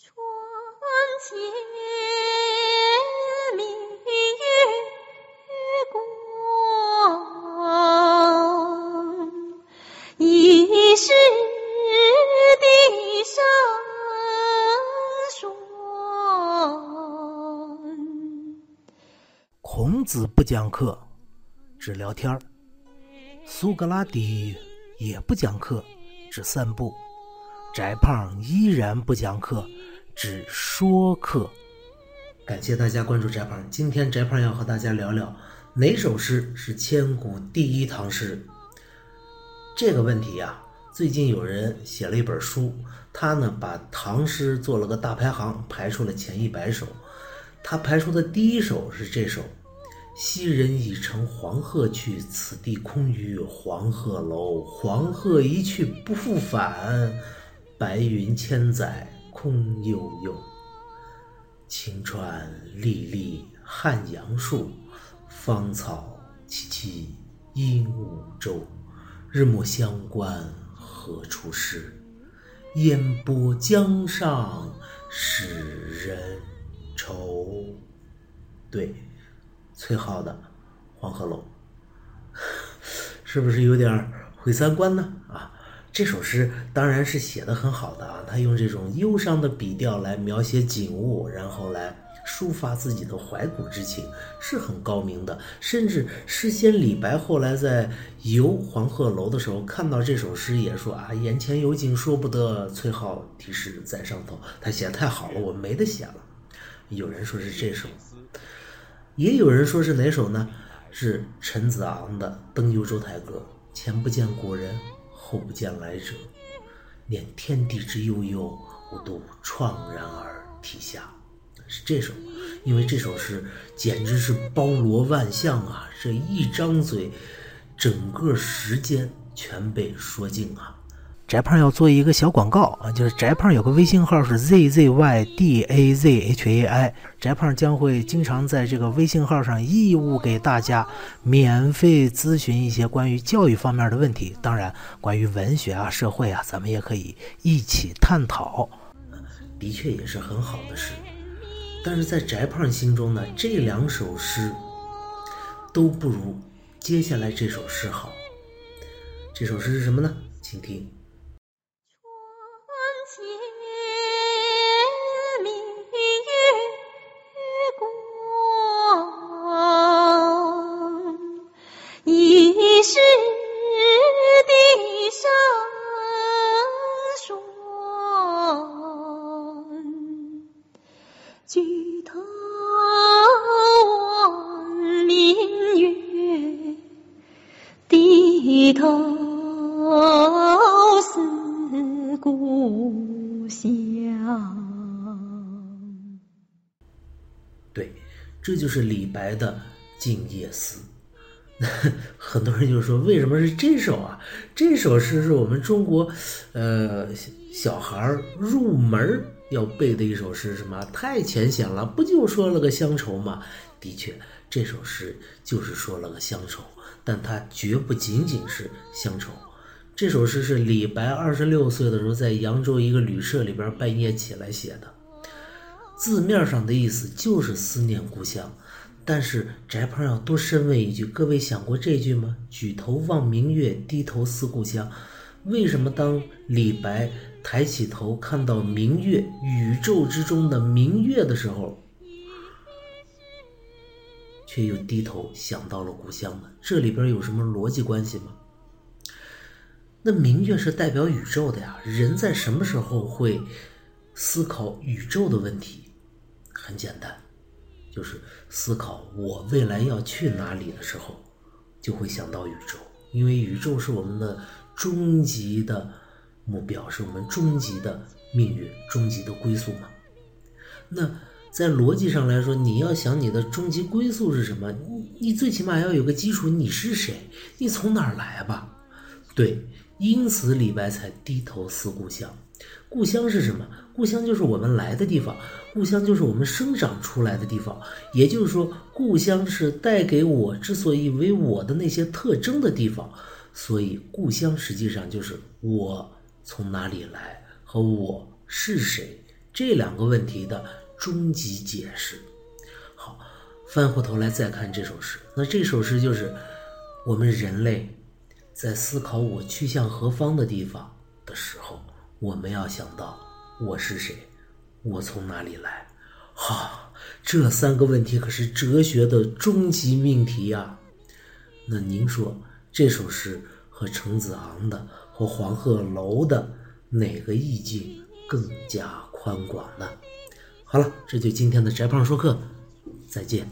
窗前明月光，疑是地上霜。孔子不讲课，只聊天儿；苏格拉底也不讲课，只散步。翟胖依然不讲课，只说课。感谢大家关注翟胖。今天翟胖要和大家聊聊哪首诗是千古第一唐诗。这个问题呀、最近有人写了一本书，他呢把唐诗做了个大排行，排出了前一百首。他排出的第一首是这首：“昔人已乘黄鹤去，此地空余黄鹤楼。黄鹤一去不复返，白云千载空悠悠。晴川历历汉阳树，芳草萋萋鹦鹉洲。日暮乡关何处是？烟波江上使人愁。对，崔颢的《黄鹤楼》，是不是有点毁三观呢？这首诗当然是写的很好的啊，他用这种忧伤的笔调来描写景物，然后来抒发自己的怀古之情，是很高明的。甚至诗仙李白后来在游黄鹤楼的时候，看到这首诗也说啊，眼前有景说不得，崔颢题诗在上头。他写的太好了，我没得写了。有人说是这首，也有人说是哪首呢？是陈子昂的《登幽州台歌》：“前不见古人，后不见来者，念天地之悠悠，我独怆然而涕下。”是这首，因为这首诗简直是包罗万象啊！这一张嘴，整个时间全被说尽啊！翟胖要做一个小广告啊，就是翟胖有个微信号是 z z y d a z h a i，翟胖将会经常在这个微信号上义务给大家免费咨询一些关于教育方面的问题，当然关于文学啊、社会啊，咱们也可以一起探讨。的确也是很好的诗，但是在翟胖心中呢，这两首诗都不如接下来这首诗好。这首诗是什么呢？请听。低头思故乡。对，这就是李白的《静夜思》。很多人就说，为什么是这首啊？这首诗是我们中国，呃，小孩儿入门要背的一首诗，什么太浅显了，不就说了个乡愁吗？的确，这首诗就是说了个乡愁，但它绝不仅仅是乡愁。这首诗是李白二十六岁的时候在扬州一个旅社里边半夜起来写的。字面上的意思就是思念故乡，但是翟胖要多深问一句：各位想过这句吗？举头望明月，低头思故乡。为什么当李白抬起头看到明月，宇宙之中的明月的时候，却又低头想到了故乡呢？这里边有什么逻辑关系吗？那明月是代表宇宙的呀，人在什么时候会思考宇宙的问题？很简单，就是思考我未来要去哪里的时候，就会想到宇宙，因为宇宙是我们的终极的目标，是我们终极的命运、终极的归宿嘛。那在逻辑上来说，你要想你的终极归宿是什么，你你最起码要有个基础，你是谁？你从哪儿来吧？对，因此李白才低头思故乡。故乡是什么？故乡就是我们来的地方，故乡就是我们生长出来的地方。也就是说，故乡是带给我之所以为我的那些特征的地方。所以，故乡实际上就是我从哪里来和我是谁这两个问题的终极解释。好，翻回头来再看这首诗，那这首诗就是我们人类在思考我去向何方的地方的时候，我们要想到我是谁，我从哪里来。好，这三个问题可是哲学的终极命题呀。那您说这首诗和程子昂的和黄鹤楼的哪个意境更加宽广呢？好了，这就今天的宅胖说课，再见。